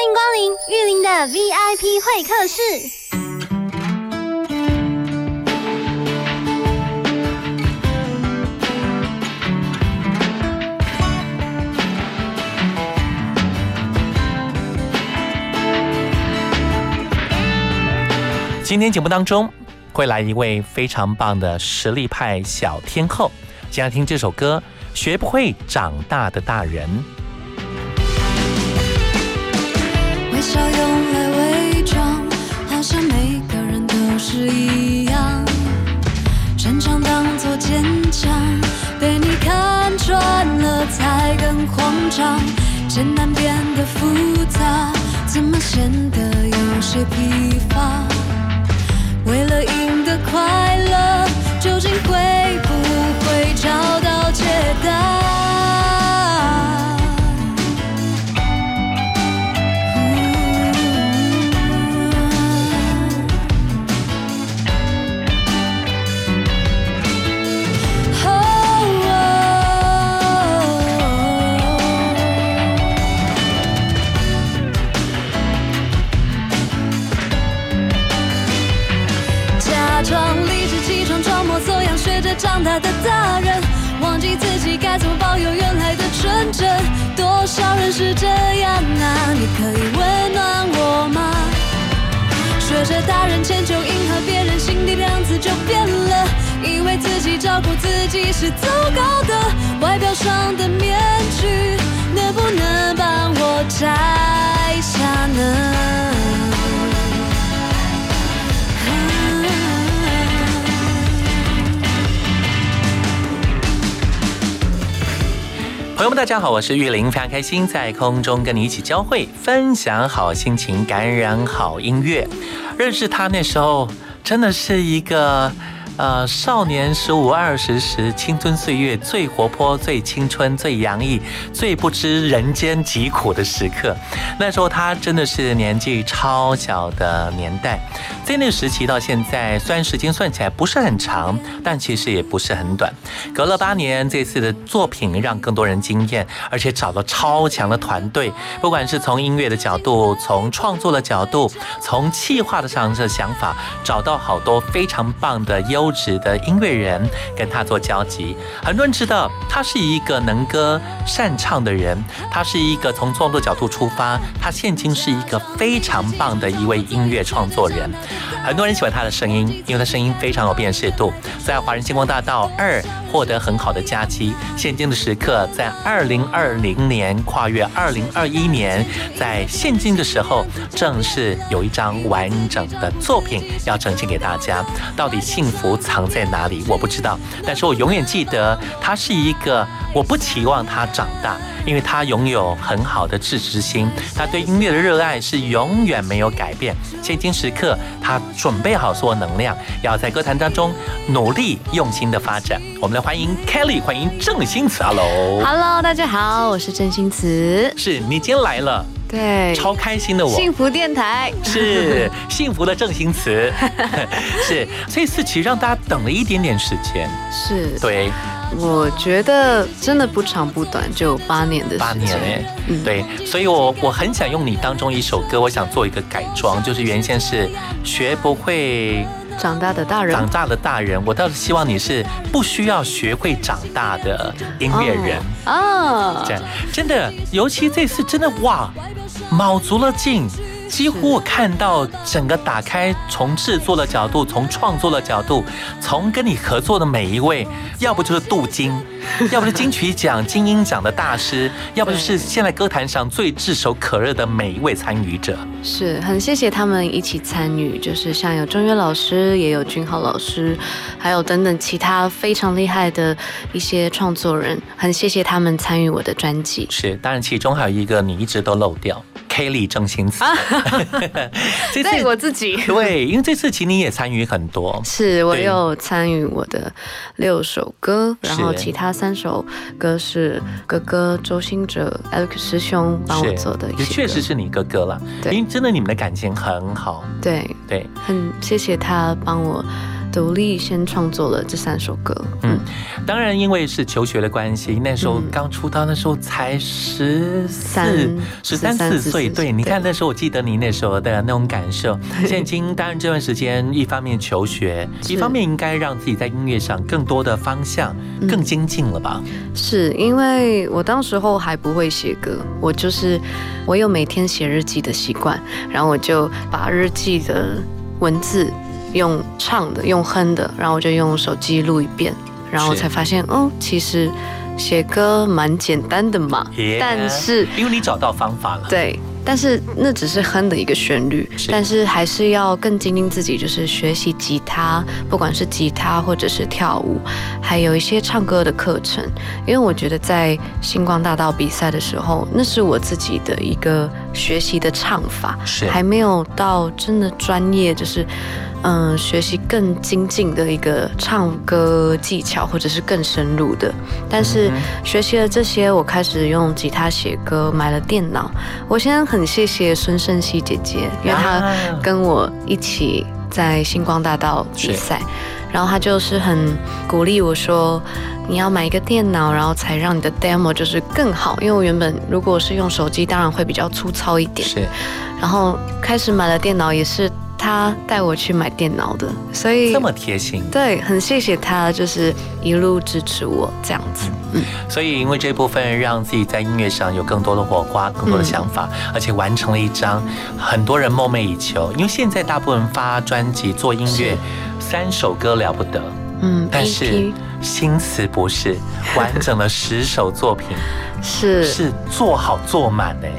欢迎光临玉林的 VIP 会客室。今天节目当中会来一位非常棒的实力派小天后，先来听这首歌《学不会长大的大人》。坚强，被你看穿了才更慌张。艰难变得复杂，怎么显得有些疲乏？为了赢得快乐，究竟会不会找到解答？长大的大人，忘记自己该怎么保有原来的纯真。多少人是这样啊？你可以温暖我吗？学着大人迁就，迎合别人，心底的样子就变了。以为自己照顾自己是糟糕的，外表上的面具能不能帮我摘下呢？朋友们，大家好，我是玉林，非常开心在空中跟你一起交汇，分享好心情，感染好音乐。认识他那时候，真的是一个。呃，少年十五二十时，青春岁月最活泼、最青春、最洋溢、最不知人间疾苦的时刻。那时候他真的是年纪超小的年代，在那个时期到现在，虽然时间算起来不是很长，但其实也不是很短。隔了八年，这次的作品让更多人惊艳，而且找了超强的团队，不管是从音乐的角度、从创作的角度、从企划的上的想法，找到好多非常棒的优。质的音乐人跟他做交集，很多人知道他是一个能歌善唱的人，他是一个从创作角度出发，他现今是一个非常棒的一位音乐创作人。很多人喜欢他的声音，因为他声音非常有辨识度，在华人星光大道二获得很好的佳绩。现今的时刻，在二零二零年跨越二零二一年，在现今的时候，正是有一张完整的作品要呈现给大家。到底幸福？藏在哪里？我不知道，但是我永远记得他是一个。我不期望他长大，因为他拥有很好的自知心，他对音乐的热爱是永远没有改变。现今时刻，他准备好所有能量，要在歌坛当中努力用心的发展。我们来欢迎 Kelly，欢迎郑新慈。Hello，Hello，大家好，我是郑新慈。是你今天来了。对，超开心的我，幸福电台。是 幸福的正新词，是这次其实让大家等了一点点时间，是。对，我觉得真的不长不短，就八年的八年哎，对，所以我我很想用你当中一首歌，我想做一个改装，就是原先是学不会长大的大人，长大的大人，我倒是希望你是不需要学会长大的音乐人啊，这样真的，尤其这次真的哇。卯足了劲，几乎我看到整个打开，从制作的角度，从创作的角度，从跟你合作的每一位，要不就是镀金，要不是金曲奖、金鹰奖的大师，要不就是现在歌坛上最炙手可热的每一位参与者。是很谢谢他们一起参与，就是像有钟岳老师，也有君浩老师，还有等等其他非常厉害的一些创作人，很谢谢他们参与我的专辑。是，当然其中还有一个你一直都漏掉。Kelly 郑欣慈。这对我自己。对，因为这次其实你也参与很多，是我对有参与我的六首歌，然后其他三首歌是哥哥周兴哲、Alex 师兄帮我做的。也确实是你哥哥了，对。因为真的你们的感情很好，对，对，很谢谢他帮我独立先创作了这三首歌。嗯，当然因为是求学的关系，那时候嗯。刚出道，那时候才十三四、十三四岁，对，你看那时候我记得你那时候的那种感受。现今当然这段时间，一方面求学，一方面应该让自己在音乐上更多的方向嗯。更精进了吧？是因为我当时候还不会写歌，我就是我有每天写日记的习惯，然后我就把日记的文字用唱的、用哼的，然后我就用手机录一遍，然后我才发现哦，其实写歌蛮简单的嘛 Yeah 但是因为你找到方法了，对。但是那只是哼的一个旋律，是但是还是要更精进自己，就是学习吉他，不管是吉他或者是跳舞，还有一些唱歌的课程。因为我觉得在星光大道比赛的时候，那是我自己的一个学习的唱法，是还没有到真的专业，就是嗯、学习更精进的一个唱歌技巧，或者是更深入的。但是嗯学习了这些，我开始用吉他写歌，买了电脑。我现在很谢谢孙胜熙姐姐，因为她啊跟我一起在星光大道比赛，然后她就是很鼓励我说，你要买一个电脑，然后才让你的 demo 就是更好。因为我原本如果是用手机，当然会比较粗糙一点。是然后开始买了电脑，也是他带我去买电脑的，所以这么贴心。对，很谢谢他，就是一路支持我这样子。嗯，所以因为这部分让自己在音乐上有更多的火花、更多的想法，而且完成了一张很多人梦寐以求。因为现在大部分人发专辑、做音乐，三首歌了不得，嗯但是新词不是完整的十首作品，是是做好做满哎。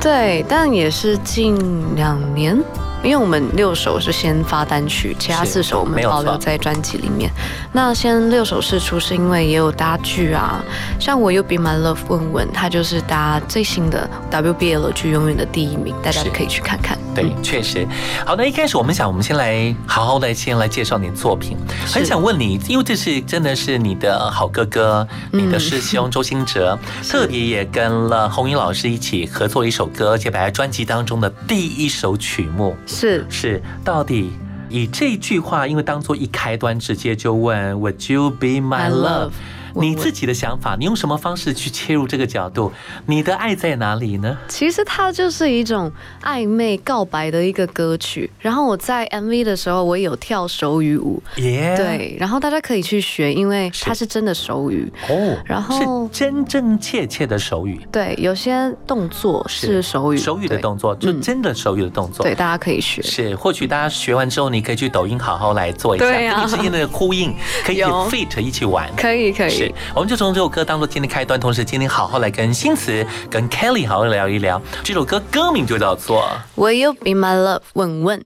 对，但也是近两年，因为我们六首是先发单曲，其他四首我们保留在专辑里面。那先六首试出是因为也有搭剧啊，像我又 Be My Love 问问，他就是搭最新的 WBL 剧永远的第一名，大家可以去看看。对嗯，确实。好，那一开始我们想，我们先来好好的先来介绍你的作品。很想问你，因为这是真的是你的好哥哥，你的师兄周兴哲，特别也跟了红英老师一起合作了一首歌，而且摆在专辑当中的第一首曲目是是到底。以这句话，因为当做一开端，直接就问 Would you be my My love？你自己的想法，你用什么方式去切入这个角度？你的爱在哪里呢？其实它就是一种暧昧告白的一个歌曲。然后我在 MV 的时候，我有跳手语舞，耶、对，然后大家可以去学，因为它是真的手语。哦，然后是真真切切的手语，对，有些动作是手语，手语的动作，就嗯真的手语的动作。对，大家可以学。是，或许大家学完之后，你可以去抖音好好来做一下，跟你之间的呼应，可以有 fit 一起玩。可以可是，，我们就从这首歌当做今天开端，同时今天好好来跟新词、跟 Kelly 好好聊一聊。这首歌歌名就叫做 Will You Be My Love 问问，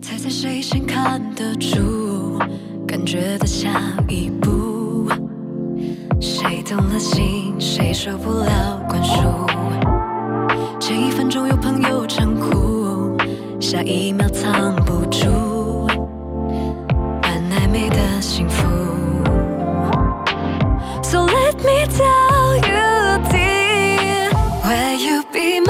猜猜谁先看得出，感觉的下一步，谁动了心，谁受不了灌输。前一分钟有朋友称呼，下一秒藏不住，本暧昧的幸福。Me tell you, dear, will you be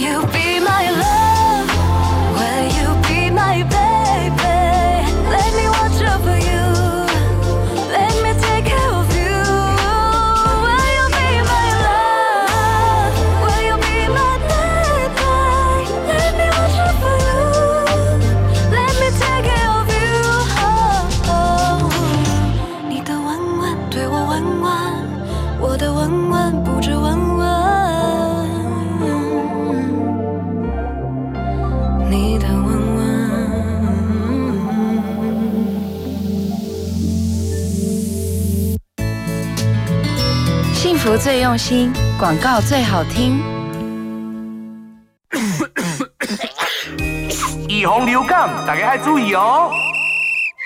you be my love? 最用心，广告最好听。预防流感，大家要注意哦。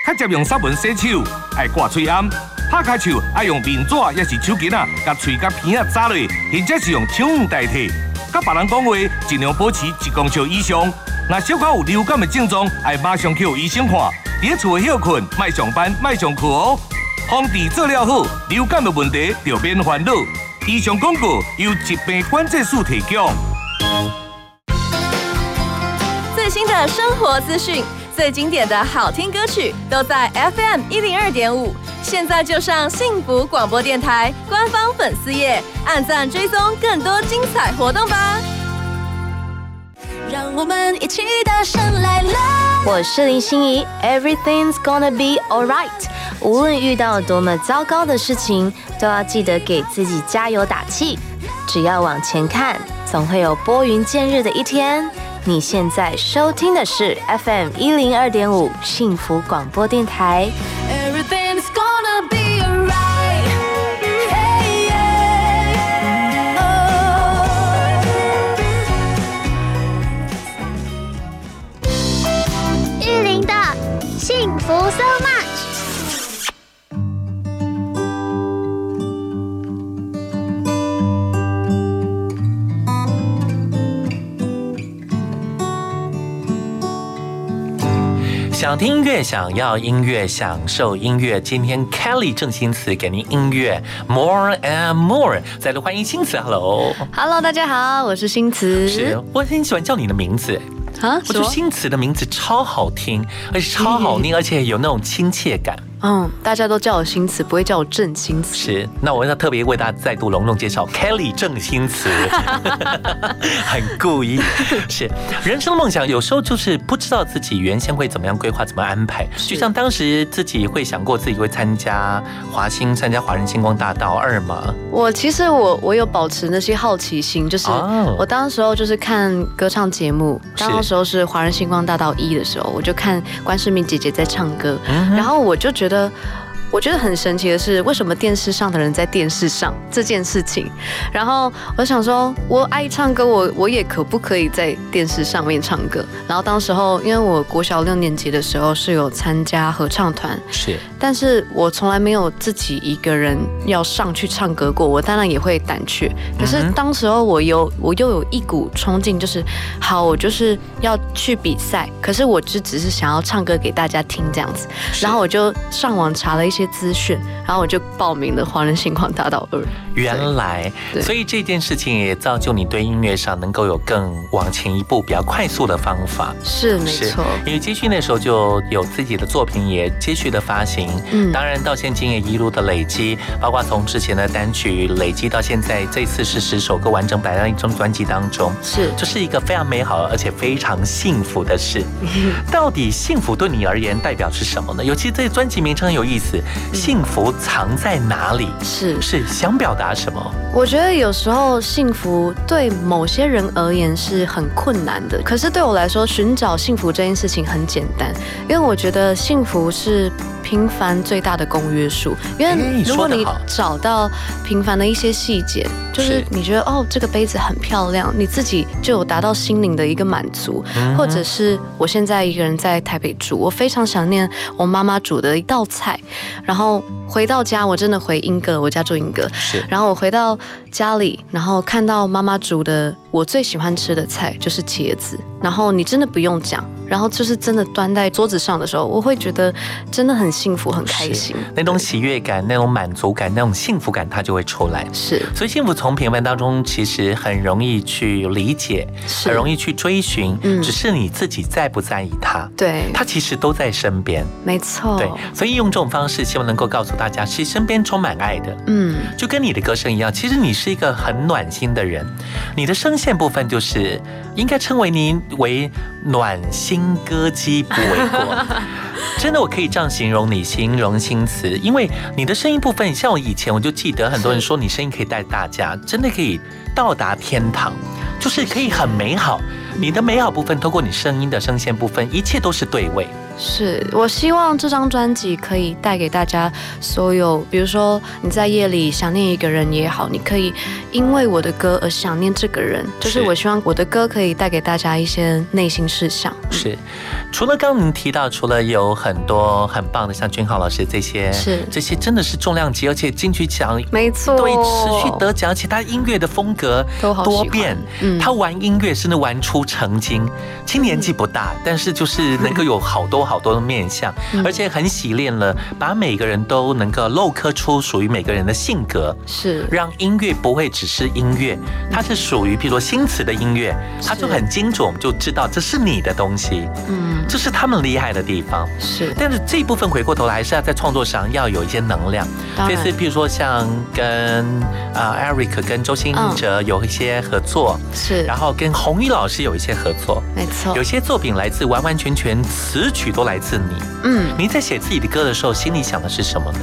较接用杀蚊洗手，爱挂嘴暗，拍开手爱用面纸也是手巾啊，甲喙甲鼻啊扎落，或者是用手语代替。甲别人讲话，尽量保持一公尺以上。若小可有流感的症状，爱马上去医生看。伫厝休困，莫上班，莫上课哦。防治做了好，流感的问题就免烦恼。以上广告由疾病管制署提供。最新的生活资讯，最经典的好听歌曲，都在 FM 一零二点五。现在就上幸福广播电台官方粉丝页，按赞追踪更多精彩活动吧。让我们一起大声来啦！我是林心怡，Everything's gonna be alright。无论遇到多么糟糕的事情，都要记得给自己加油打气。只要往前看，总会有拨云见日的一天。你现在收听的是 FM 一零二点五幸福广播电台。想听音乐，想要音乐，享受音乐。今天 Kelly 郑新慈给您音乐 More and More，再度欢迎新慈，Hello。Hello，大家好，我是新慈。是，我很喜欢叫你的名字，啊，我觉得新词的名字超好听，而且超好念，而且有那种亲切感。嗯，大家都叫我新词，不会叫我郑新词。是，那我要特别为大家再度隆重介绍 Kelly 郑新词，很故意。是，人生的梦想有时候就是不知道自己原先会怎么样规划，怎么安排。就像当时自己会想过自己会参加华星，参加华人星光大道二嘛。我其实我我有保持那些好奇心，就是哦我当时候就是看歌唱节目，当时候是华人星光大道一的时候，我就看关世敏姐姐在唱歌，嗯然后我就觉得。觉得。我觉得很神奇的是，为什么电视上的人在电视上这件事情？然后我想说，我爱唱歌，我我也可不可以在电视上面唱歌？然后当时候，因为我国小六年级的时候是有参加合唱团，是，但是我从来没有自己一个人要上去唱歌过，我当然也会胆怯。可是当时候我有我又有一股冲劲，就是好，我就是要去比赛，可是我就只是想要唱歌给大家听这样子。然后我就上网查了一些资讯，然后我就报名了华人星光大道二。原来，所以这件事情也造就你对音乐上能够有更往前一步、比较快速的方法。是没错，因为接续那时候就有自己的作品也接续的发行，嗯当然到现今也一路的累积，包括从之前的单曲累积到现在，这次是十首歌完整摆在一张专辑当中，是这是一个非常美好而且非常幸福的事。到底幸福对你而言代表是什么呢？尤其这专辑名称很有意思，幸福藏在哪里？是是想表达什么？我觉得有时候幸福对某些人而言是很困难的，可是对我来说，寻找幸福这件事情很简单，因为我觉得幸福是平凡最大的公约数，因哎为如果你找到平凡的一些细节，就是是。你觉得哦这个杯子很漂亮，你自己就有达到心灵的一个满足，嗯。或者是我现在一个人在台北住，我非常想念我妈妈煮的一道菜，然后回到家我真的回英歌，我家住英歌，是。然后我回到家里，然后看到妈妈煮的我最喜欢吃的菜就是茄子，然后你真的不用讲，然后就是真的端在桌子上的时候，我会觉得真的很幸福、很开心。那种喜悦感、那种满足感、那种幸福感，它就会出来。是。所以幸福从平凡当中其实很容易去理解，是。很容易去追寻，嗯。只是你自己在不在意它。对，它其实都在身边，没错，对，所以用这种方式，希望能够告诉大家，其实身边充满爱的，嗯，就跟你的歌声一样，其实你是一个很暖心的人，你的声线部分就是应该称为您为暖心歌姬不为过。真的，我可以这样形容你，形容新词，因为你的声音部分，像我以前我就记得很多人说你声音可以带大家，真的可以到达天堂，就是可以很美好。你的美好部分，透过你声音的声线部分，一切都是对位。是我希望这张专辑可以带给大家所有，比如说你在夜里想念一个人也好，你可以因为我的歌而想念这个人，就是是。我希望我的歌可以带给大家一些内心事项。是，除了刚刚您提到，除了有很多很棒的，像君浩老师这些，是。这些真的是重量级，而且金曲奖没错，对持续得奖，而且他音乐的风格都好多变，嗯。他玩音乐甚至玩出成精。其实年纪不大，但是就是能够有好多好多的面相，嗯。而且很洗练了，把每个人都能够镂刻出属于每个人的性格。是。让音乐不会只是音乐，它是属于譬如说新词的音乐，它就很精准，我们就知道这是你的东西，嗯。这是他们厉害的地方。是。但是这一部分回过头来，还是要在创作上要有一些能量。这次譬如说像跟啊、Eric 跟周兴哲有一些合作，是，然后跟红衣老师有一些合作，没错。有，些作品来自完完全全词曲都来自你。嗯，你在写自己的歌的时候，心里想的是什么呢？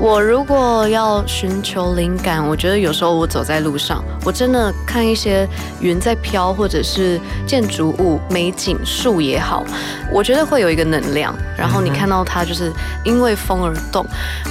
我如果要寻求灵感，我觉得有时候我走在路上，我真的看一些云在飘，或者是建筑物、美景、树也好，我觉得会有一个能量。然后你看到它就是因为风而动，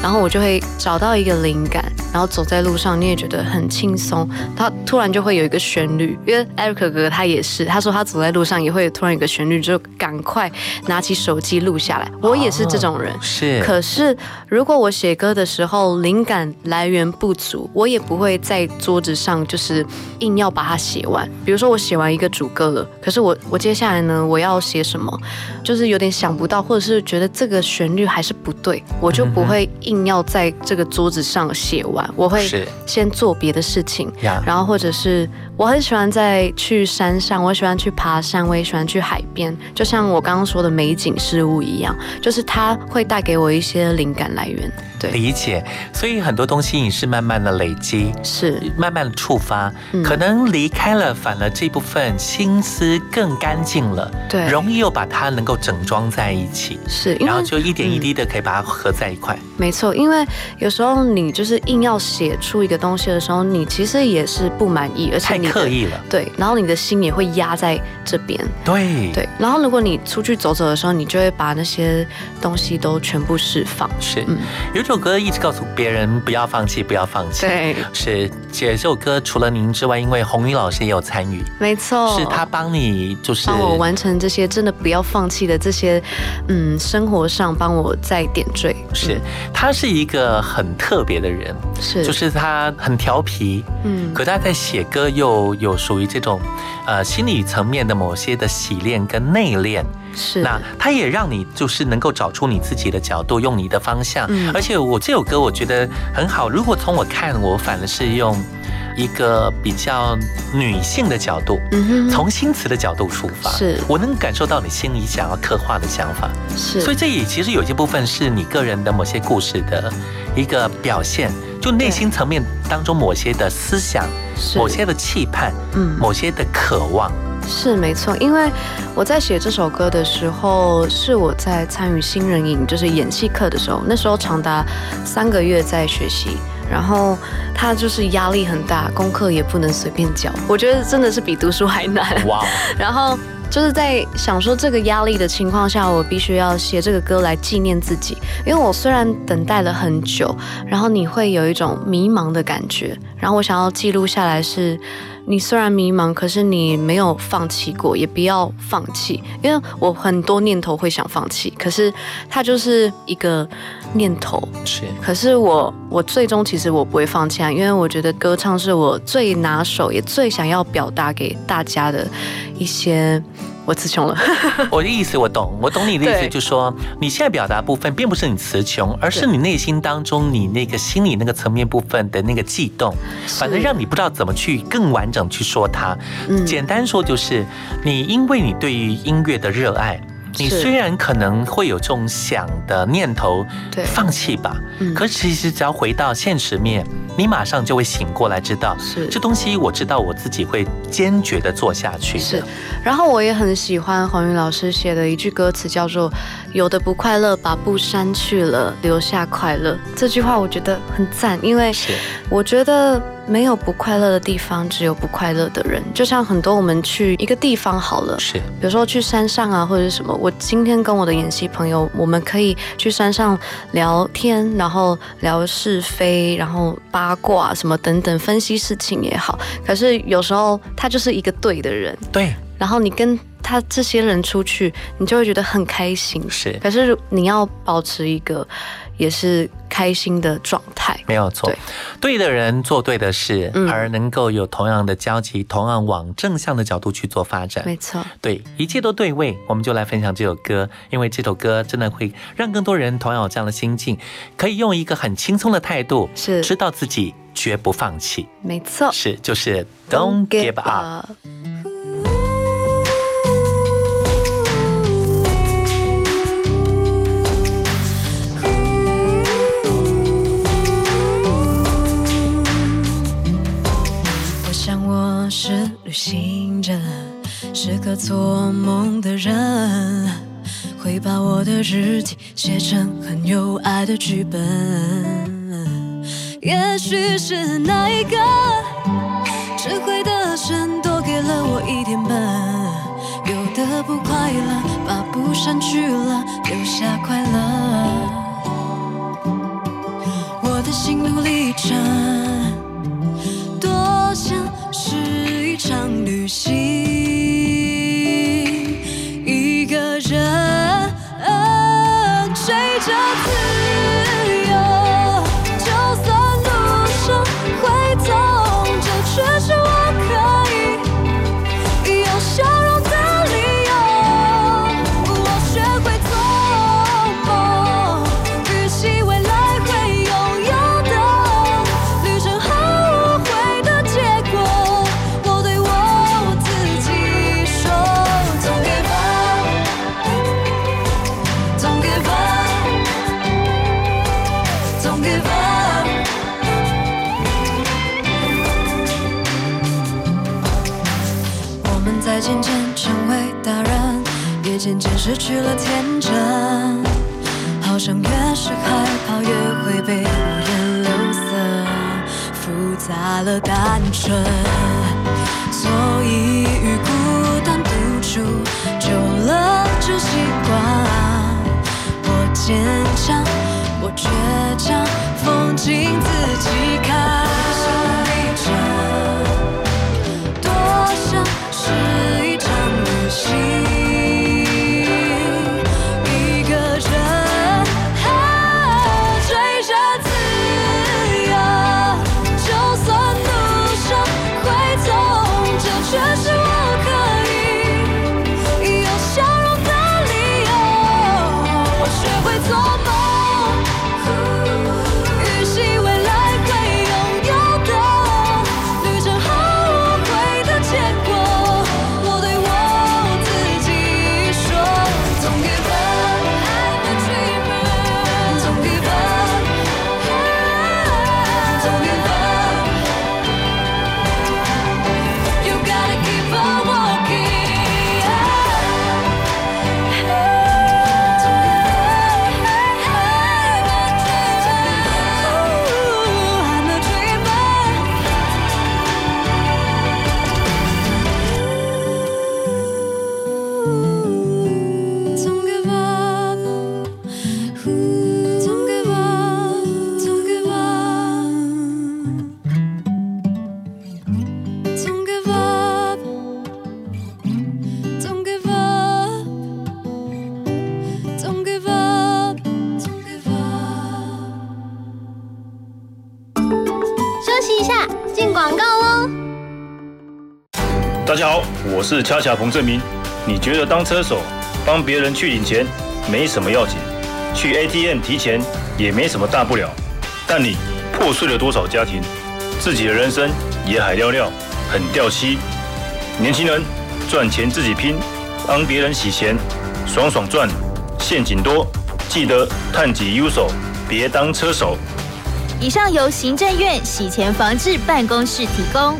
然后我就会找到一个灵感，然后走在路上你也觉得很轻松。它突然就会有一个旋律，因为 Eric 哥哥他也是，他说他走在路上也会突然有一个旋律，就赶快拿起手机录下来。我也是这种人。是可是，如果我写歌的时候灵感来源不足，我也不会在桌子上就是硬要把它写完。比如说，我写完一个主歌了，可是我我接下来呢，我要写什么，就是有点想不到，或者是觉得这个旋律还是不对，我就不会硬要在这个桌子上写完，我会先做别的事情。然后或者是我很喜欢在去山上，我喜欢去爬山，我也喜欢去海边，就像我刚刚说的美景事物一样，就是它会带给我一些灵感来源。对，理解。所以很多东西你是慢慢的累积，是慢慢的触发，嗯可能离开了，反而这部分心思更干净了，对容易又把它能够整装在一起，是，然后就一点一滴的可以把它合在一块。没错，因为有时候你就是硬要写出一个东西的时候，你其实也是不满意，而且你的刻意了，对，然后你的心也会压在这边。对，对，然后如果你出去走走的时候，你就会把那些东西都全部释放。是。嗯。有一首歌一直告诉别人不要放弃，不要放弃。对，是这首歌除了您之外，因为红衣老师也有参与，没错，是他帮你就是帮我完成这些真的不要放弃的这些，嗯，生活上帮我再点缀。是。他是一个很特别的人，是，就是他很调皮，嗯，可他在写歌又有属于这种呃心理层面的某些的洗练跟内敛。是那它也让你就是能够找出你自己的角度，用你的方向。嗯而且我这首歌我觉得很好。如果从我看，我反而是用一个比较女性的角度。嗯哼，从新词的角度出发，是我能感受到你心里想要刻画的想法，是，所以这也其实有些部分是你个人的某些故事的一个表现，就内心层面当中某些的思想、某些的期盼、嗯。某些的渴望，是没错，因为我在写这首歌的时候，是我在参与新人营，就是演戏课的时候，那时候长达三个月在学习，然后他就是压力很大，功课也不能随便交，我觉得真的是比读书还难。哇，然后就是在想说这个压力的情况下，我必须要写这个歌来纪念自己，因为我虽然等待了很久，然后你会有一种迷茫的感觉，然后我想要记录下来是。你虽然迷茫，可是你没有放弃过，也不要放弃，因为我很多念头会想放弃，可是它就是一个念头。是，可是我我最终其实我不会放弃啊，因为我觉得歌唱是我最拿手，也最想要表达给大家的一些。我词穷了，我的意思我懂，我懂你的意思，就是说你现在表达部分并不是你词穷，而是你内心当中你那个心理那个层面部分的那个悸动，反正让你不知道怎么去更完整去说它。嗯简单说就是你因为你对于音乐的热爱。你虽然可能会有这种想的念头，对。放弃吧，嗯。可是其实只要回到现实面，你马上就会醒过来，知道是。这东西我知道我自己会坚决的做下去。是，然后我也很喜欢黄云老师写的一句歌词，叫做“有的不快乐，把不删去了，留下快乐”。这句话我觉得很赞，因为是。我觉得没有不快乐的地方，只有不快乐的人。就像很多我们去一个地方好了，是比如说去山上啊，或者是什么。我今天跟我的演戏朋友，我们可以去山上聊天，然后聊是非，然后八卦什么等等，分析事情也好。可是有时候他就是一个对的人，对，然后你跟他这些人出去，你就会觉得很开心。是可是你要保持一个也是开心的状态。没有错对，对的人做对的事，嗯而能够有同样的交集，同样往正向的角度去做发展。没错，对，一切都对位，我们就来分享这首歌，因为这首歌真的会让更多人同样有这样的心境，可以用一个很轻松的态度，是知道自己绝不放弃，没错。是就是 Don't give up。是旅行者，是个做梦的人，会把我的日记写成很有爱的剧本。也许是那一个智慧的神多给了我一点笨，有的不快乐，把不删去了，留下快乐。我的心路历程。场旅行，一个人追着自渐渐失去了天真。好像越是害怕，越会被五颜六色复杂了单纯。所以与孤单独处，久了就习惯。我坚强，我倔强，风景自己看。是恰恰彭正明。你觉得当车手帮别人去领钱没什么要紧，去 ATM 提钱也没什么大不了，但你破碎了多少家庭，自己的人生也海尿尿，很掉漆。年轻人赚钱自己拼，帮别人洗钱，爽爽赚，陷阱多，记得探己优手，别当车手。以上由行政院洗钱防治办公室提供。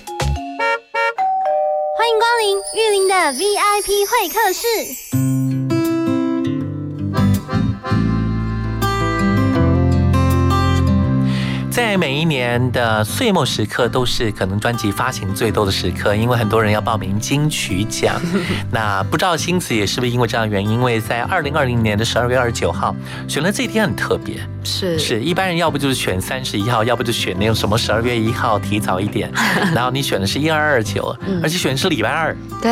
欢迎光临玉林的 VIP 会客室。在每一年的岁末时刻，都是可能专辑发行最多的时刻，因为很多人要报名金曲奖。那不知道星子也是不是因为这样原因？因为在二零二零年的十二月二十九号，选了这一天很特别，是是一般人要不就是选三十一号，要不就选那种什么十二月一号提早一点，然后你选的是一二二九，而且选的是礼拜二，对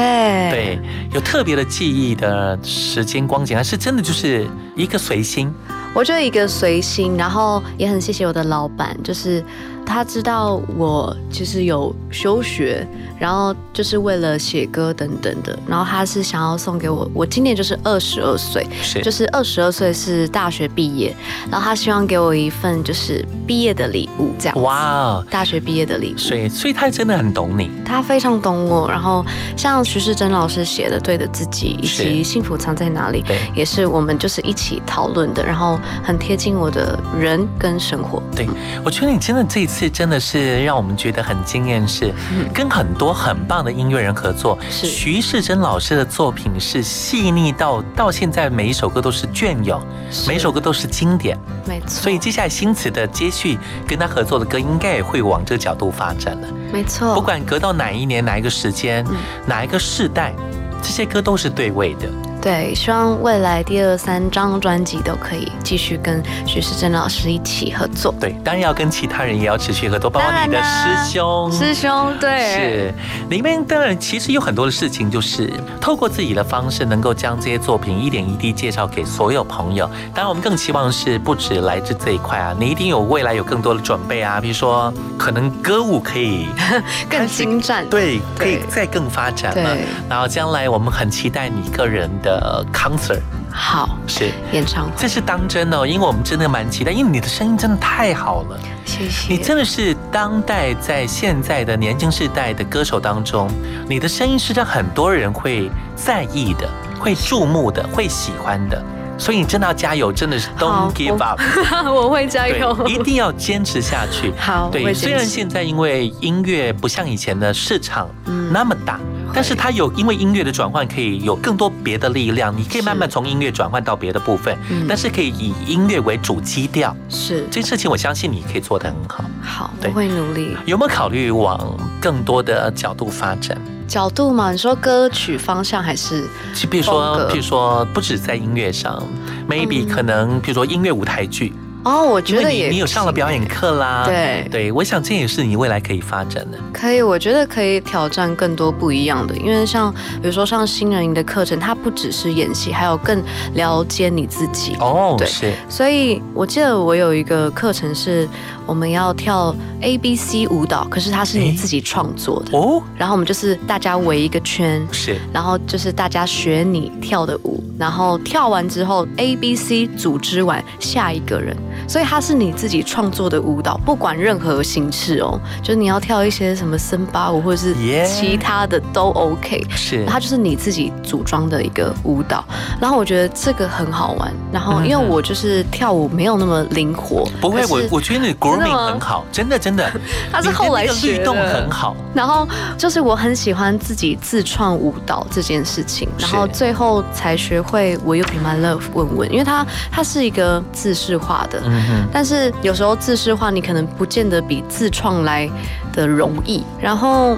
对，有特别的记忆的时间光景，还是真的就是一个随心。我就一个随心，然后也很谢谢我的老板，就是他知道我其实有休学，然后就是为了写歌等等的，然后他是想要送给我，我今年就是二十二岁，是。就是二十二岁是大学毕业，然后他希望给我一份就是毕业的礼物，这样哇，大学毕业的礼物，所以所以他真的很懂你，他非常懂我，然后像徐世珍老师写的《对的自己》以及《幸福藏在哪里》，也是我们就是一起讨论的，然后。很贴近我的人跟生活。对，我觉得你真的这一次真的是让我们觉得很惊艳，是跟很多很棒的音乐人合作。是徐世珍老师的作品是细腻到到现在每一首歌都是隽永，每一首歌都是经典。没错。所以接下来新词的接续跟他合作的歌，应该也会往这个角度发展了。没错。不管隔到哪一年、哪一个时间、哪一个世代，这些歌都是对位的。对，希望未来第二三张专辑都可以继续跟徐世珍老师一起合作。对，当然要跟其他人也要持续合作，包括你的师兄。师兄，对，是里面当然其实有很多的事情，就是透过自己的方式，能够将这些作品一点一滴介绍给所有朋友。当然，我们更期望是不止来自这一块啊，你一定有未来有更多的准备啊，比如说可能歌舞可以 更精湛，对，可以再更发展了。然后将来我们很期待你个人的。的 concert 好是。演唱会，这是当真哦，因为我们真的蛮期待，因为你的声音真的太好了，谢谢。你真的是当代在现在的年轻世代的歌手当中，你的声音是让很多人会在意的、会注目的、会喜欢的，所以你真的要加油，真的是 don't give up，我会加油，一定要坚持下去。好，对，虽然现在因为音乐不像以前的市场那么大。但是它有因为音乐的转换，可以有更多别的力量。你可以慢慢从音乐转换到别的部分，但是可以以音乐为主基调。是这件事情，我相信你可以做得很好。好，我会努力。有没有考虑往更多的角度发展？角度嘛，你说歌曲方向还是？就比如说，比如说，不止在音乐上，maybe 可能，比如说音乐舞台剧。哦，我觉得也你有上了表演课啦，对对，我想这也是你未来可以发展的。可以，我觉得可以挑战更多不一样的，因为像比如说像新人营的课程，它不只是演戏，还有更了解你自己。哦，对，是。所以我记得我有一个课程是。我们要跳 A B C 舞蹈，可是它是你自己创作的。哦。然后我们就是大家围一个圈，是，然后就是大家学你跳的舞，然后跳完之后 A B C 组织完下一个人，所以它是你自己创作的舞蹈，不管任何形式哦，就是你要跳一些什么森巴舞或者是其他的都 OK，是，它就是你自己组装的一个舞蹈。然后我觉得这个很好玩，然后因为我就是跳舞没有那么灵活，不会，我我觉得你 grooming 很好，真的真的，它是后来学律动很好。然后就是我很喜欢自己自创舞蹈这件事情，然后最后才学会 you be my love 问问，因为它它是一个自式化的，但是有时候自式化你可能不见得比自创来的容易，然后。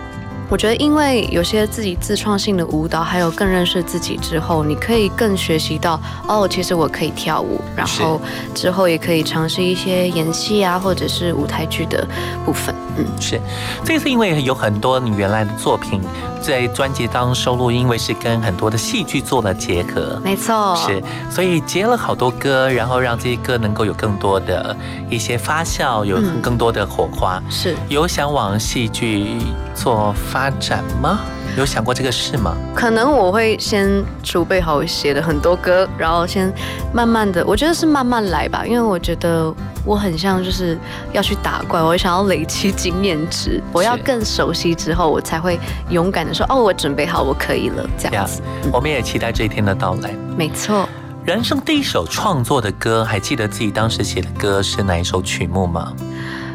我觉得，因为有些自己自创性的舞蹈，还有更认识自己之后，你可以更学习到哦，其实我可以跳舞，然后之后也可以尝试一些演戏啊，或者是舞台剧的部分。嗯，是，这次因为有很多你原来的作品在专辑当收录，因为是跟很多的戏剧做了结合。没错，是，所以结了好多歌，然后让这些歌能够有更多的一些发酵，有更多的火花。是有想往戏剧做发展吗？有想过这个事吗？可能我会先储备好写的很多歌，然后先慢慢的，我觉得是慢慢来吧，因为我觉得我很像就是要去打怪，我想要累积经验值，我要更熟悉之后，我才会勇敢的说，哦，我准备好，我可以了，这样子。我们也期待这一天的到来。没错，人生第一首创作的歌，还记得自己当时写的歌是哪一首曲目吗？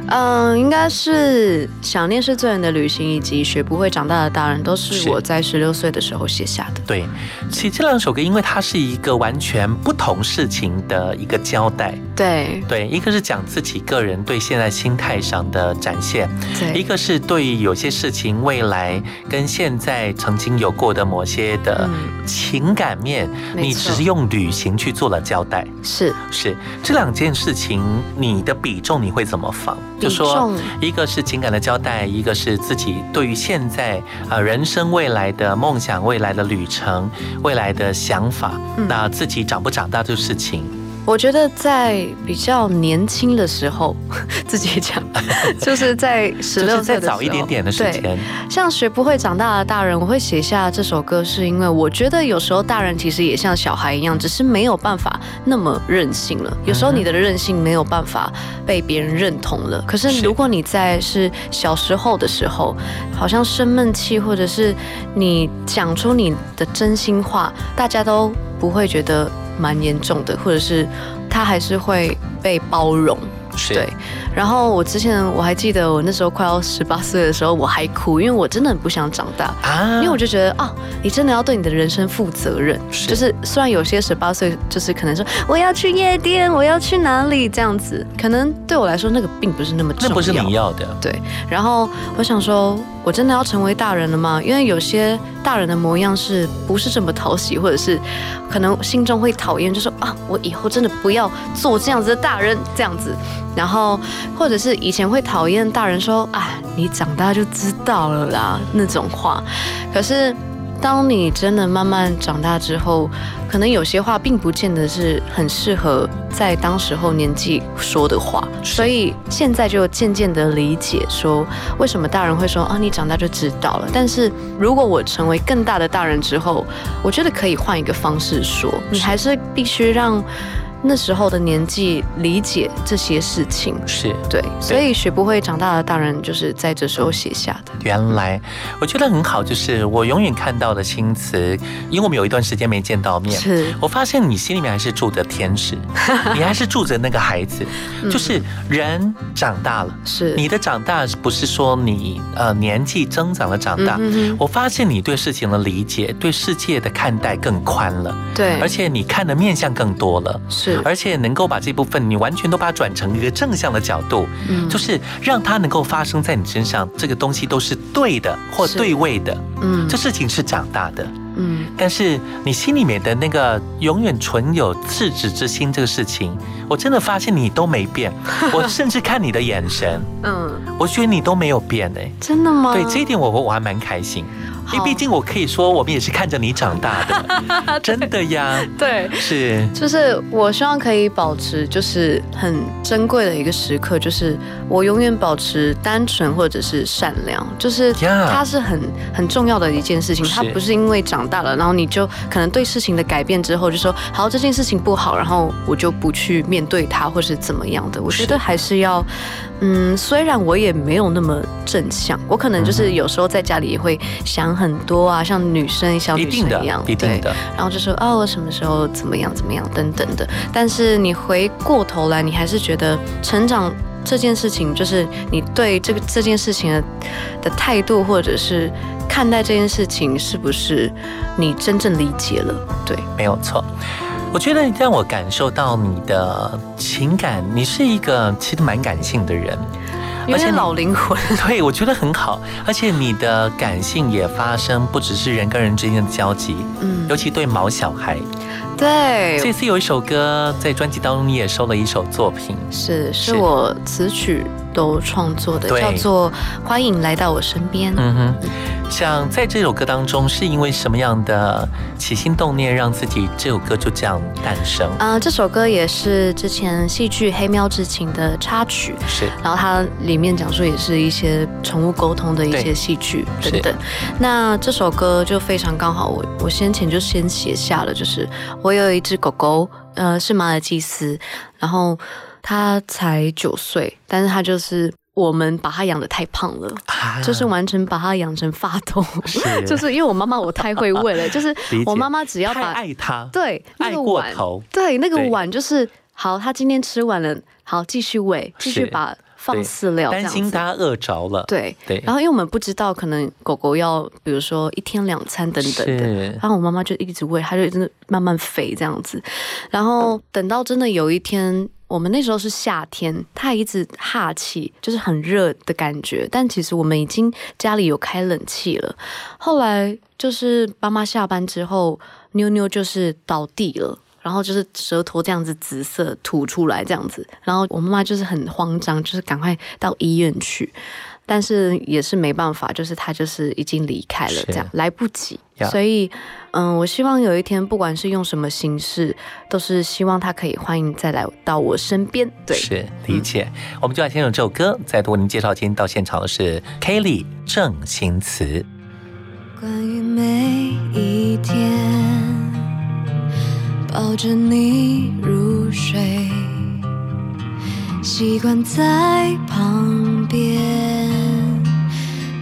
嗯，应该是《想念是最远的旅行》以及《学不会长大的大人》，都是我在十六岁的时候写下的。对，其实这两首歌，因为它是一个完全不同事情的一个交代。对对，一个是讲自己个人对现在心态上的展现，对，一个是对于有些事情未来跟现在曾经有过的某些的情感面，你只是用旅行去做了交代。是是，这两件事情，你的比重你会怎么放？就说一个是情感的交代，一个是自己对于现在呃人生未来的梦想、未来的旅程、未来的想法，那自己长不长大这个事情。我觉得在比较年轻的时候，自己讲，就是在十六岁早一点点的时间，像学不会长大的大人，我会写下这首歌，是因为我觉得有时候大人其实也像小孩一样，只是没有办法那么任性了。有时候你的任性没有办法被别人认同了。可是如果你在是小时候的时候，好像生闷气，或者是你讲出你的真心话，大家都不会觉得。蛮严重的，或者是他还是会被包容。对，然后我之前我还记得，我那时候快要十八岁的时候，我还哭，因为我真的很不想长大。啊，因为我就觉得啊，你真的要对你的人生负责任。就是虽然有些十八岁，就是可能说我要去夜店，我要去哪里？这样子，可能对我来说那个并不是那么重要，那不是你要的。对，然后我想说，我真的要成为大人了吗？因为有些大人的模样是不是这么讨喜，或者是可能心中会讨厌，就说啊，我以后真的不要做这样子的大人，这样子。然后，或者是以前会讨厌大人说：“啊，你长大就知道了啦。”那种话。可是，当你真的慢慢长大之后，可能有些话并不见得是很适合在当时候年纪说的话。所以现在就渐渐的理解，说为什么大人会说：“啊，你长大就知道了。”但是如果我成为更大的大人之后，我觉得可以换一个方式说，你还是必须让。那时候的年纪理解这些事情。是。对，所以学不会长大的大人就是在这时候写下的。原来。我觉得很好，就是我永远看到的新词，因为我们有一段时间没见到面，是。我发现你心里面还是住着天使，你还是住着那个孩子，就是人长大了，是。你的长大不是说你呃年纪增长了长大，我发现你对事情的理解、对世界的看待更宽了，对，而且你看的面相更多了，是。而且能够把这部分你完全都把它转成一个正向的角度，嗯，就是让它能够发生在你身上，这个东西都是对的或对位的，嗯，这事情是长大的，嗯，但是你心里面的那个永远存有赤子之心这个事情，我真的发现你都没变，我甚至看你的眼神，嗯，我觉得你都没有变哎，真的吗？对这一点我我还蛮开心。因为毕竟我可以说，我们也是看着你长大的，真的呀。对，是，就是我希望可以保持，就是很珍贵的一个时刻，就是我永远保持单纯或者是善良，就是它是很很重要的一件事情。它不是因为长大了，然后你就可能对事情的改变之后就说好这件事情不好，然后我就不去面对它，或是怎么样的。我觉得还是要。嗯，虽然我也没有那么正向，我可能就是有时候在家里也会想很多啊，像女生小女生一样，对，然后就说哦，我什么时候怎么样怎么样等等的。但是你回过头来，你还是觉得成长这件事情，就是你对这个这件事情的的态度，或者是看待这件事情，是不是你真正理解了？对，没有错。我觉得让我感受到你的情感，你是一个其实蛮感性的人，而且老灵魂。对，我觉得很好，而且你的感性也发生不只是人跟人之间的交集，嗯，尤其对毛小孩。对，这次有一首歌在专辑当中，你也收了一首作品，是是我词曲都创作的，叫做《欢迎来到我身边》。嗯哼，像在这首歌当中，是因为什么样的起心动念，让自己这首歌就这样诞生？啊，这首歌也是之前戏剧《黑喵之情》的插曲，是，然后它里面讲述也是一些宠物沟通的一些戏剧等等。那这首歌就非常刚好，我我先前就先写下了，就是。我有一只狗狗，呃，是马尔济斯，然后它才九岁，但是它就是我们把它养的太胖了，就是完全把它养成发抖，就是因为我妈妈我太会喂了，就是我妈妈只要把爱它，对那个碗，对那个碗就是好，它今天吃完了，好继续喂，继续把。放饲料，担心它饿着了。对对，然后因为我们不知道，可能狗狗要，比如说一天两餐等等的，然后我妈妈就一直喂，它就真的慢慢肥这样子。然后等到真的有一天，我们那时候是夏天，他一直哈气，就是很热的感觉。但其实我们已经家里有开冷气了。后来就是妈妈下班之后，妞妞就是倒地了。然后就是舌头这样子紫色吐出来这样子，然后我妈妈就是很慌张，就是赶快到医院去，但是也是没办法，就是他就是已经离开了，这样来不及。所以，嗯，我希望有一天，不管是用什么形式，都是希望他可以欢迎再来到我身边。对，是理解。我们就来听首这首歌，再度为您介绍。今天到现场的是 Kelly 郑新慈。关于每一天。抱着你入睡，习惯在旁边，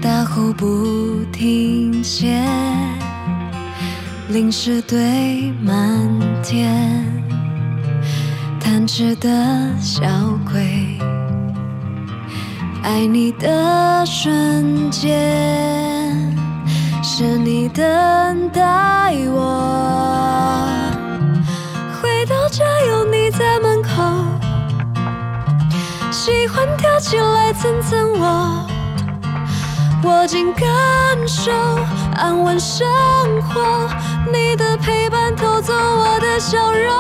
大呼不停歇，零食堆满天，贪吃的小鬼，爱你的瞬间，是你等待我。回到家有你在门口，喜欢跳起来蹭蹭我，握紧感受安稳生活，你的陪伴偷走我的笑容，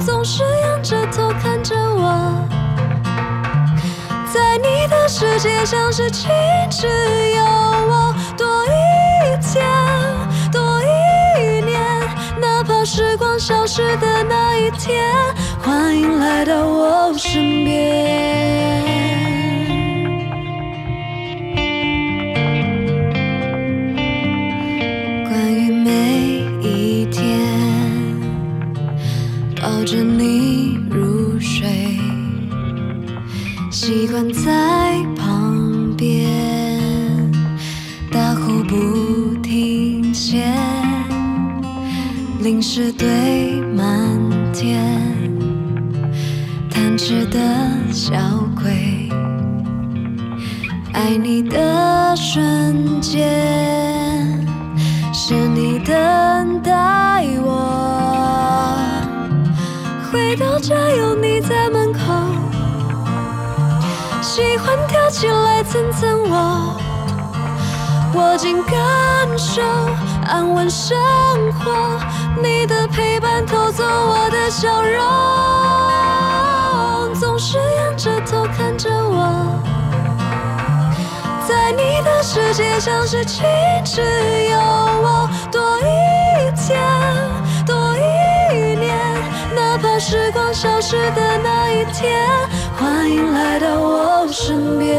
总是仰着头看着我，在你的世界像是只有我多一天多一年，哪怕。时光消失的那一天，欢迎来到我身边。习惯在旁边，大呼不停歇。零食堆满天，贪吃的小鬼，爱你的瞬间，是你等待我。回到家有你在吗，喜欢跳起来蹭蹭我，握紧感受安稳生活。你的陪伴偷走我的笑容，总是仰着头看着我，在你的世界像是静只有我多一天，时光消失的那一天，欢迎来到我身边。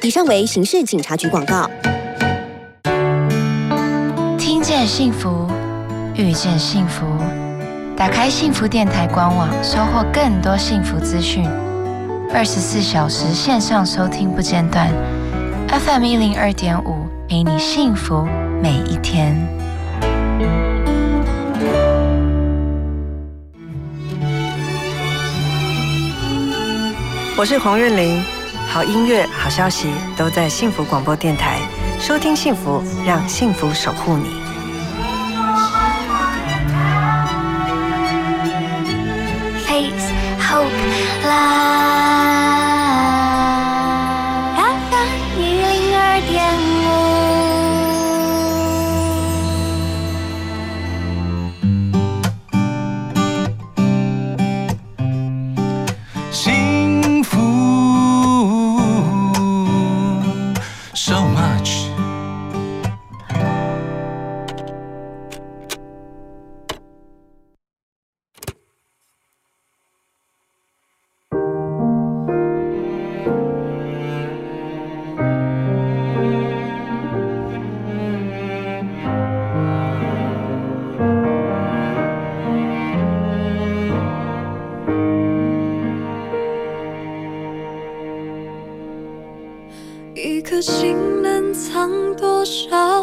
以上为刑事警察局广告。听见幸福，遇见幸福，打开幸福电台官网，收获更多幸福资讯。二十四小时线上收听不间断，FM 一零二点五，陪你幸福每一天。我是黄韵玲，好音乐、好消息都在幸福广播电台，收听幸福，让幸福守护你。Face hope love。藏多少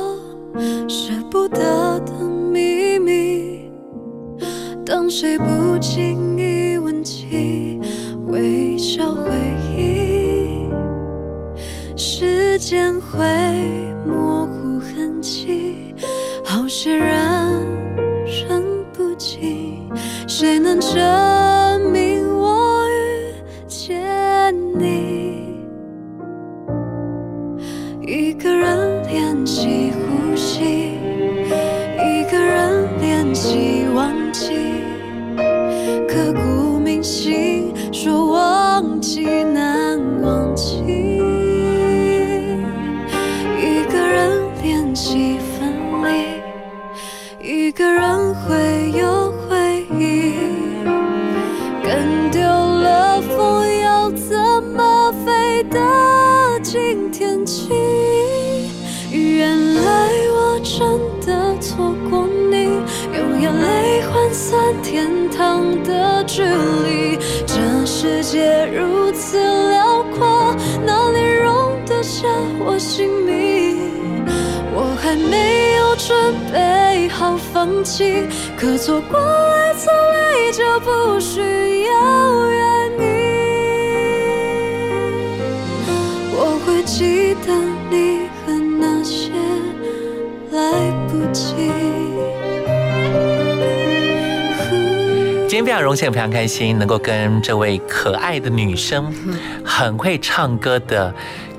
舍不得的秘密？当谁不经意问起，微笑回忆，时间会模糊痕迹，好些人认不清，谁能证？距离。这世界如此辽阔，哪里容得下我姓名？我还没有准备好放弃，可错过爱，从来就不需要。非常荣幸，非常开心，能够跟这位可爱的女生、很会唱歌的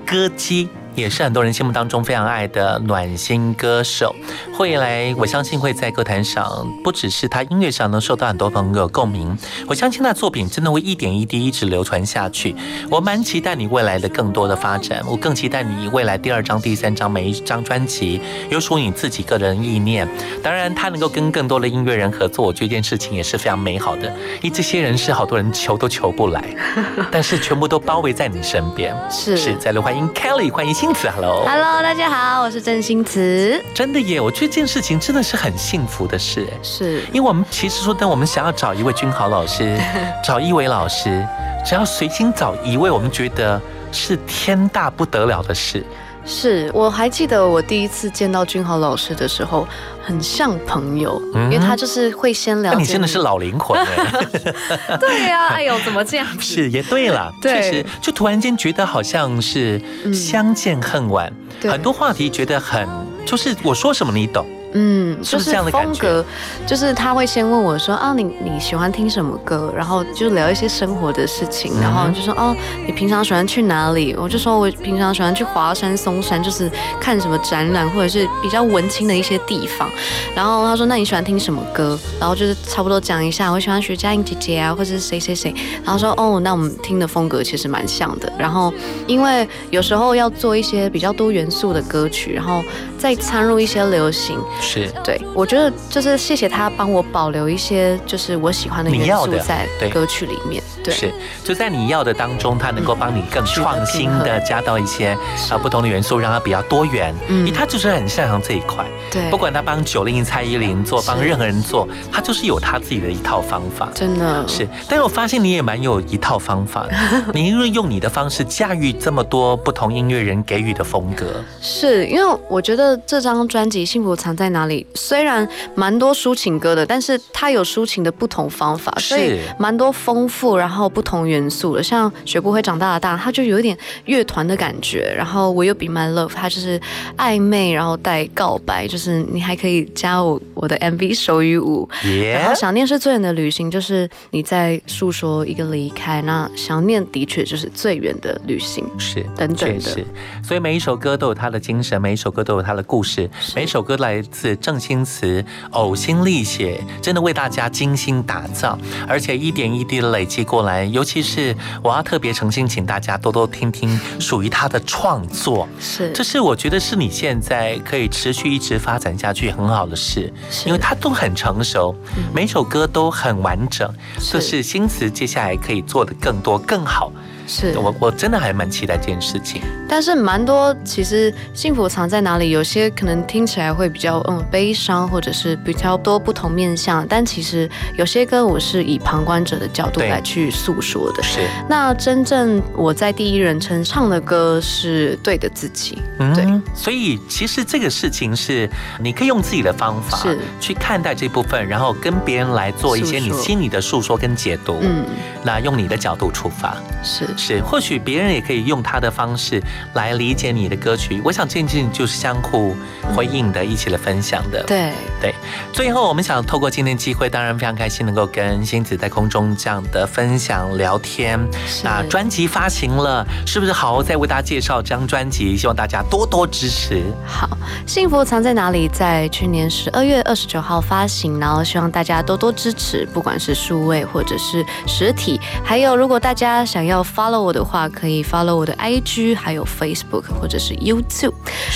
歌姬也是很多人心目当中非常爱的暖心歌手。会来，我相信会在歌坛上，不只是他音乐上能受到很多朋友共鸣，我相信他的作品真的会一点一滴一直流传下去。我蛮期待你未来的更多的发展，我更期待你未来第二张、第三张每一张专辑有属于你自己个人意念。当然，他能够跟更多的音乐人合作，我觉得这件事情也是非常美好的。因为这些人是好多人求都求不来，但是全部都包围在你身边。是是，再来欢迎 Kelly，欢迎星子，Hello。Hello，大家好，我是郑欣慈。真的耶，我觉得这件事情真的是很幸福的事，是因为我们其实说，当我们想要找一位君豪老师，找一位老师，只要随心找一位，我们觉得是天大不得了的事。是，我还记得我第一次见到君豪老师的时候，很像朋友，嗯因为他就是会先聊。那你真的是老灵魂 哎。对呀、哎呦，怎么这样？是，也对了，对确实，就突然间觉得好像是相见恨晚，对很多话题觉得很，就是我说什么你懂。嗯，就是这样的感觉风格，就是他会先问我说啊，你你喜欢听什么歌？然后就聊一些生活的事情，然后就说哦，你平常喜欢去哪里？我就说我平常喜欢去华山、嵩山，就是看什么展览或者是比较文青的一些地方。然后他说那你喜欢听什么歌？然后就是差不多讲一下，我喜欢徐佳莹姐姐啊，或者是谁谁谁。然后说哦，那我们听的风格其实蛮像的。然后因为有时候要做一些比较多元素的歌曲，然后再掺入一些流行。是对，我觉得就是谢谢他帮我保留一些就是我喜欢的元素在歌曲里面。对，是，就在你要的当中，他能够帮你更创新的加到一些啊不同的元素，让它比较多元。因为它就是很擅长这一块。对不管他帮九零、蔡依林做，帮任何人做，他就是有他自己的一套方法。真的是，但是我发现你也蛮有一套方法的，你因为用你的方式驾驭这么多不同音乐人给予的风格。是因为我觉得这张专辑《幸福藏在哪里》虽然蛮多抒情歌的，但是它有抒情的不同方法，所以蛮多丰富然后不同元素的。像学不会长大的大，它就有一点乐团的感觉。然后我又 Be My Love，它就是暧昧，然后带告白，就是你还可以加我我的 MV 手语舞。然后想念是最远的旅行，就是你在诉说一个离开。那想念的确就是最远的旅行，是等等的。所以每一首歌都有它的精神，每一首歌都有它的故事，每一首歌来自郑新慈呕心沥血，真的为大家精心打造，而且一点一滴的累积过来。尤其是我要特别诚心请大家多多听听属于他的创作，是，这是我觉得是你现在可以持续一直发展下去很好的事，因为他都很成熟，每首歌都很完整，这是新词接下来可以做的更多更好。是我我真的还蛮期待这件事情。但是蛮多，其实幸福藏在哪里？有些可能听起来会比较嗯悲伤，或者是比较多不同面向。但其实有些歌我是以旁观者的角度来去诉说的。是。那真正我在第一人称唱的歌是对的自己。嗯对。嗯、所以其实这个事情是你可以用自己的方法是去看待这部分，然后跟别人来做一些你心里的诉说跟解读。嗯。那用你的角度出发。是。是，或许别人也可以用他的方式来理解你的歌曲。我想这件事情就是相互回应的，一起来分享的。对对。最后，我们想透过今天机会，当然非常开心能够跟星子在空中这样的分享聊天。那专辑发行了，是不是好好再为大家介绍这张专辑？希望大家多多支持。好，幸福藏在哪里？在去年十二月二十九号发行，然后希望大家多多支持，不管是数位或者是实体。还有，如果大家想要 follow 我的话，可以 follow 我的 IG，还有 Facebook 或者是 YouTube，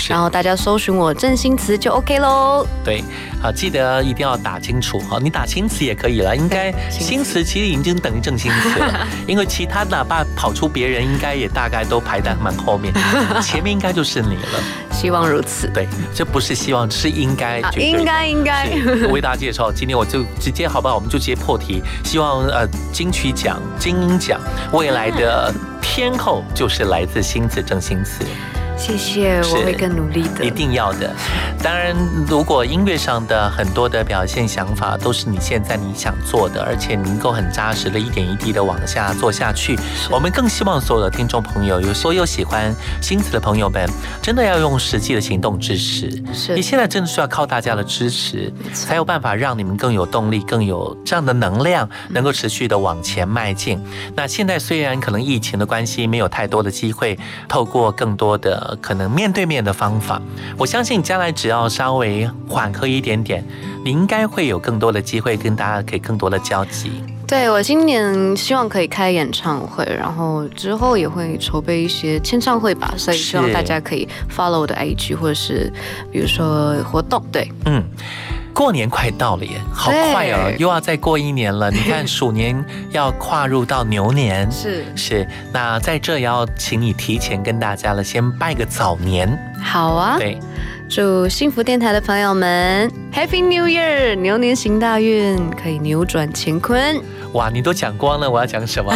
然后大家搜寻我郑新词就 OK 喽。对，好，记得一定要打清楚哈，你打新词也可以了，应该新词其实已经等于正新词了，因为其他哪怕跑出别人，应该也大概都排在蛮后面，前面应该就是你了。希望如此。对，这不是希望，是应该，啊、应该应该。我为大家介绍，今天我就直接好不好？我们就直接破题，希望呃金曲奖、金鹰奖未来的天后就是来自新词正新词。谢谢，我会更努力的，一定要的。当然，如果音乐上的很多的表现想法都是你现在你想做的，而且能够很扎实的一点一滴的往下做下去，我们更希望所有的听众朋友，有所有喜欢星词的朋友们，真的要用实际的行动支持。是你现在真的需要靠大家的支持，才有办法让你们更有动力，更有这样的能量，能够持续的往前迈进。那现在虽然可能疫情的关系，没有太多的机会透过更多的。个可能面对面的方法。我相信将来只要稍微缓和一点点，你应该会有更多的机会跟大家可以更多的交集。对我今年希望可以开演唱会，然后之后也会筹备一些签唱会吧，所以希望大家可以 follow 我的 IG 或者是比如说活动。对，嗯。过年快到了耶，好快哦，又要再过一年了。你看鼠年要跨入到牛年，是是。那在这要请你提前跟大家了，先拜个早年。好啊，对，祝幸福电台的朋友们 Happy New Year，牛年行大运，可以扭转乾坤。哇，你都讲光了，我要讲什么？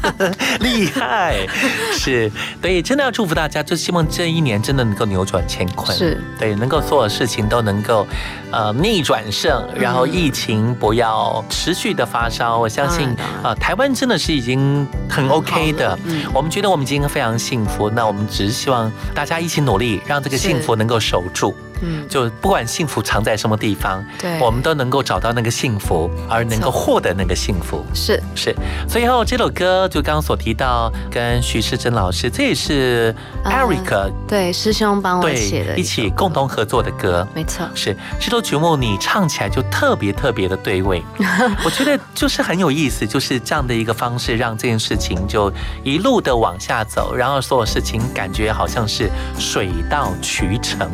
厉害，是对，真的要祝福大家，就希望这一年真的能够扭转乾坤，是对，能够所有事情都能够呃逆转胜，然后疫情不要持续的发烧。我相信啊，台湾真的是已经很 OK 的，我们觉得我们已经非常幸福，那我们只是希望大家一起努力，让这个幸福能够守住。嗯，就不管幸福藏在什么地方，对，我们都能够找到那个幸福，而能够获得那个幸福。是是，最后这首歌就刚刚所提到，跟徐世珍老师，这也是 Eric 对师兄帮我写的，一起共同合作的歌。没错，是这首曲目你唱起来就特别特别的对味，我觉得就是很有意思，就是这样的一个方式，让这件事情就一路的往下走，然后所有事情感觉好像是水到渠成。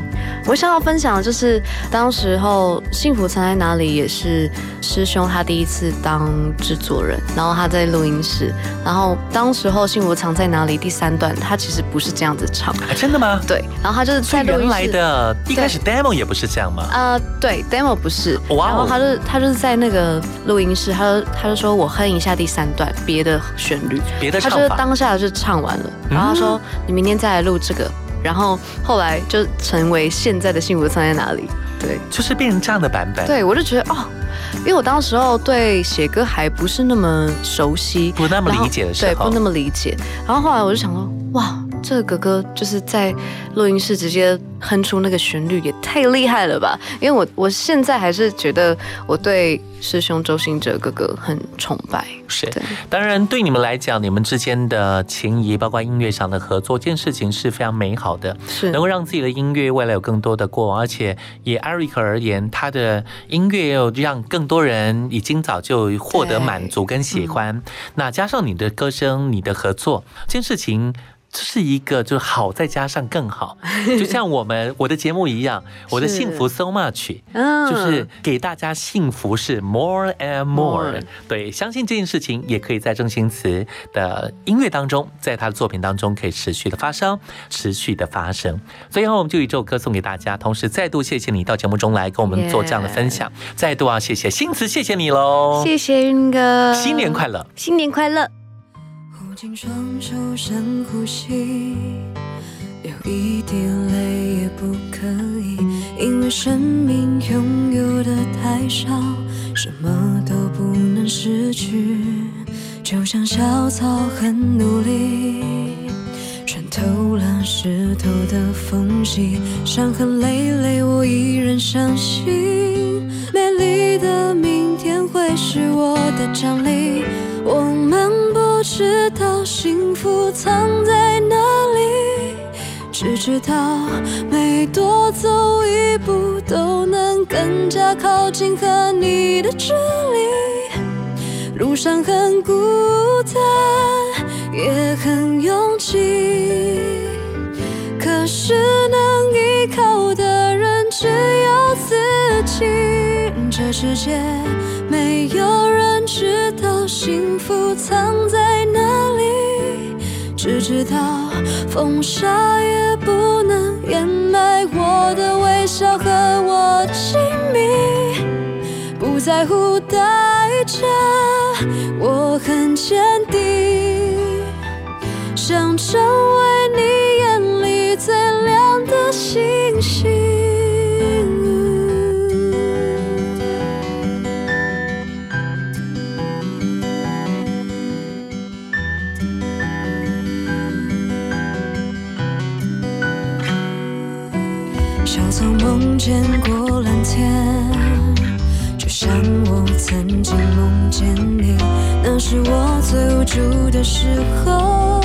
我想。要分享的就是当时候幸福藏在哪里，也是师兄他第一次当制作人，然后他在录音室，然后当时候幸福藏在哪里第三段，他其实不是这样子唱，真的吗？对，然后他就是在录音室的一开始 demo 也不是这样吗？啊，对，demo 不是，然后他就他就是在那个录音室，他就他就说我哼一下第三段别的旋律，别的他就是当下就唱完了，然后他说你明天再来录这个。然后后来就成为现在的幸福藏在哪里？对，就是变成这样的版本。对，我就觉得哦，因为我当时候对写歌还不是那么熟悉，不那么理解的时候，对，不那么理解。然后后来我就想说，哇，这个哥哥就是在录音室直接。哼出那个旋律也太厉害了吧！因为我我现在还是觉得我对师兄周兴哲哥哥很崇拜。是，当然对你们来讲，你们之间的情谊，包括音乐上的合作，这件事情是非常美好的，是能够让自己的音乐未来有更多的过往。而且以 Eric 而言，他的音乐又让更多人已经早就获得满足跟喜欢。那加上你的歌声，你的合作，这件事情。这是一个，就是好再加上更好，就像我们我的节目一样，我的幸福 so much，就是给大家幸福是 more and more。对，相信这件事情也可以在郑兴慈的音乐当中，在他的作品当中可以持续的发生，持续的发生。最后，我们就以这首歌送给大家，同时再度谢谢你到节目中来跟我们做这样的分享，再度啊谢谢新慈，谢谢你喽，谢谢云哥，新年快乐，新年快乐。紧双手深呼吸，流一滴泪也不可以，因为生命拥有的太少，什么都不能失去。就像小草很努力，穿透了石头的缝隙，伤痕累累，我依然相信，美丽的明天会是我的奖励。我们。不知道幸福藏在哪里，只知道每多走一步都能更加靠近和你的距离。路上很孤单，也很拥挤，可是能依靠的人只有。这世界没有人知道幸福藏在哪里。只知道风沙也不能掩埋我的微笑和我亲密，不在乎代价，我很坚定，想成为你眼里最亮的星星。是我最无助的时候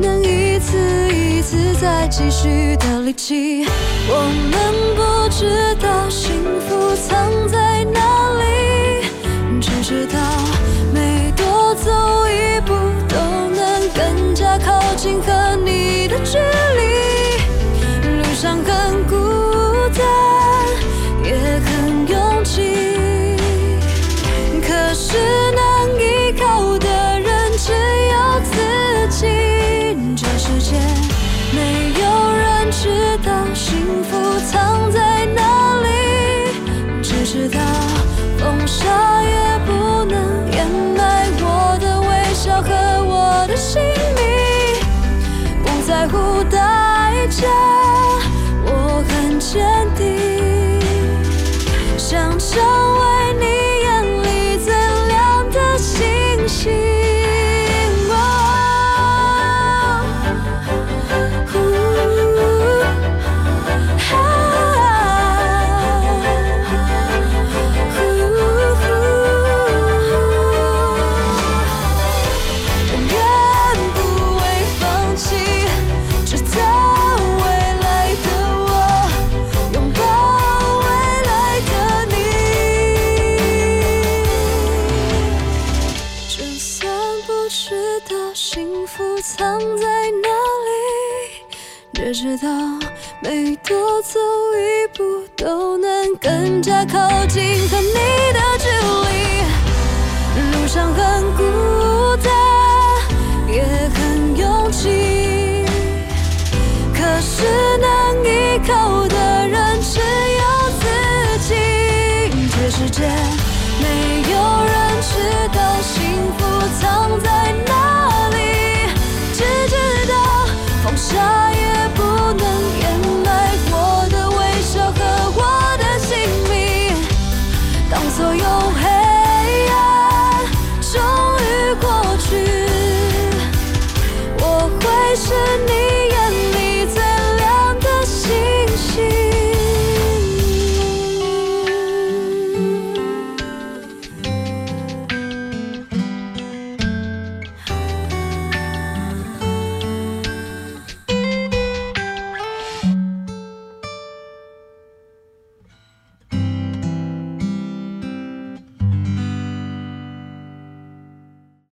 能一次一次再继续的力气。我